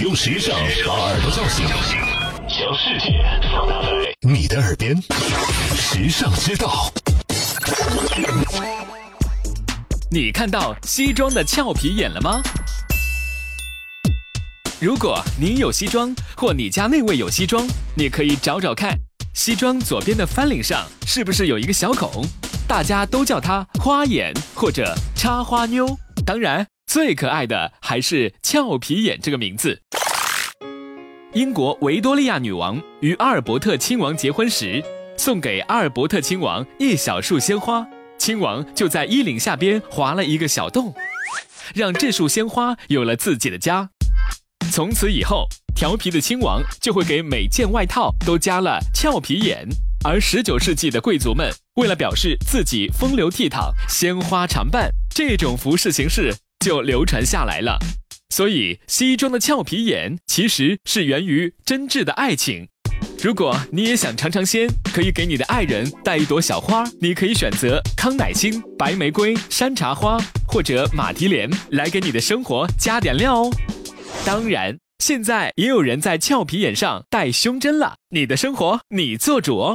用时尚把耳朵叫醒，将世界放大在你的耳边。时尚之道，你看到西装的俏皮眼了吗？如果你有西装，或你家那位有西装，你可以找找看，西装左边的翻领上是不是有一个小孔？大家都叫它花眼或者插花妞。当然，最可爱的还是俏皮眼这个名字。英国维多利亚女王与阿尔伯特亲王结婚时，送给阿尔伯特亲王一小束鲜花，亲王就在衣领下边划了一个小洞，让这束鲜花有了自己的家。从此以后，调皮的亲王就会给每件外套都加了俏皮眼，而十九世纪的贵族们为了表示自己风流倜傥、鲜花常伴，这种服饰形式就流传下来了。所以，西装的俏皮眼其实是源于真挚的爱情。如果你也想尝尝鲜，可以给你的爱人带一朵小花。你可以选择康乃馨、白玫瑰、山茶花或者马蹄莲，来给你的生活加点料哦。当然，现在也有人在俏皮眼上戴胸针了。你的生活你做主哦。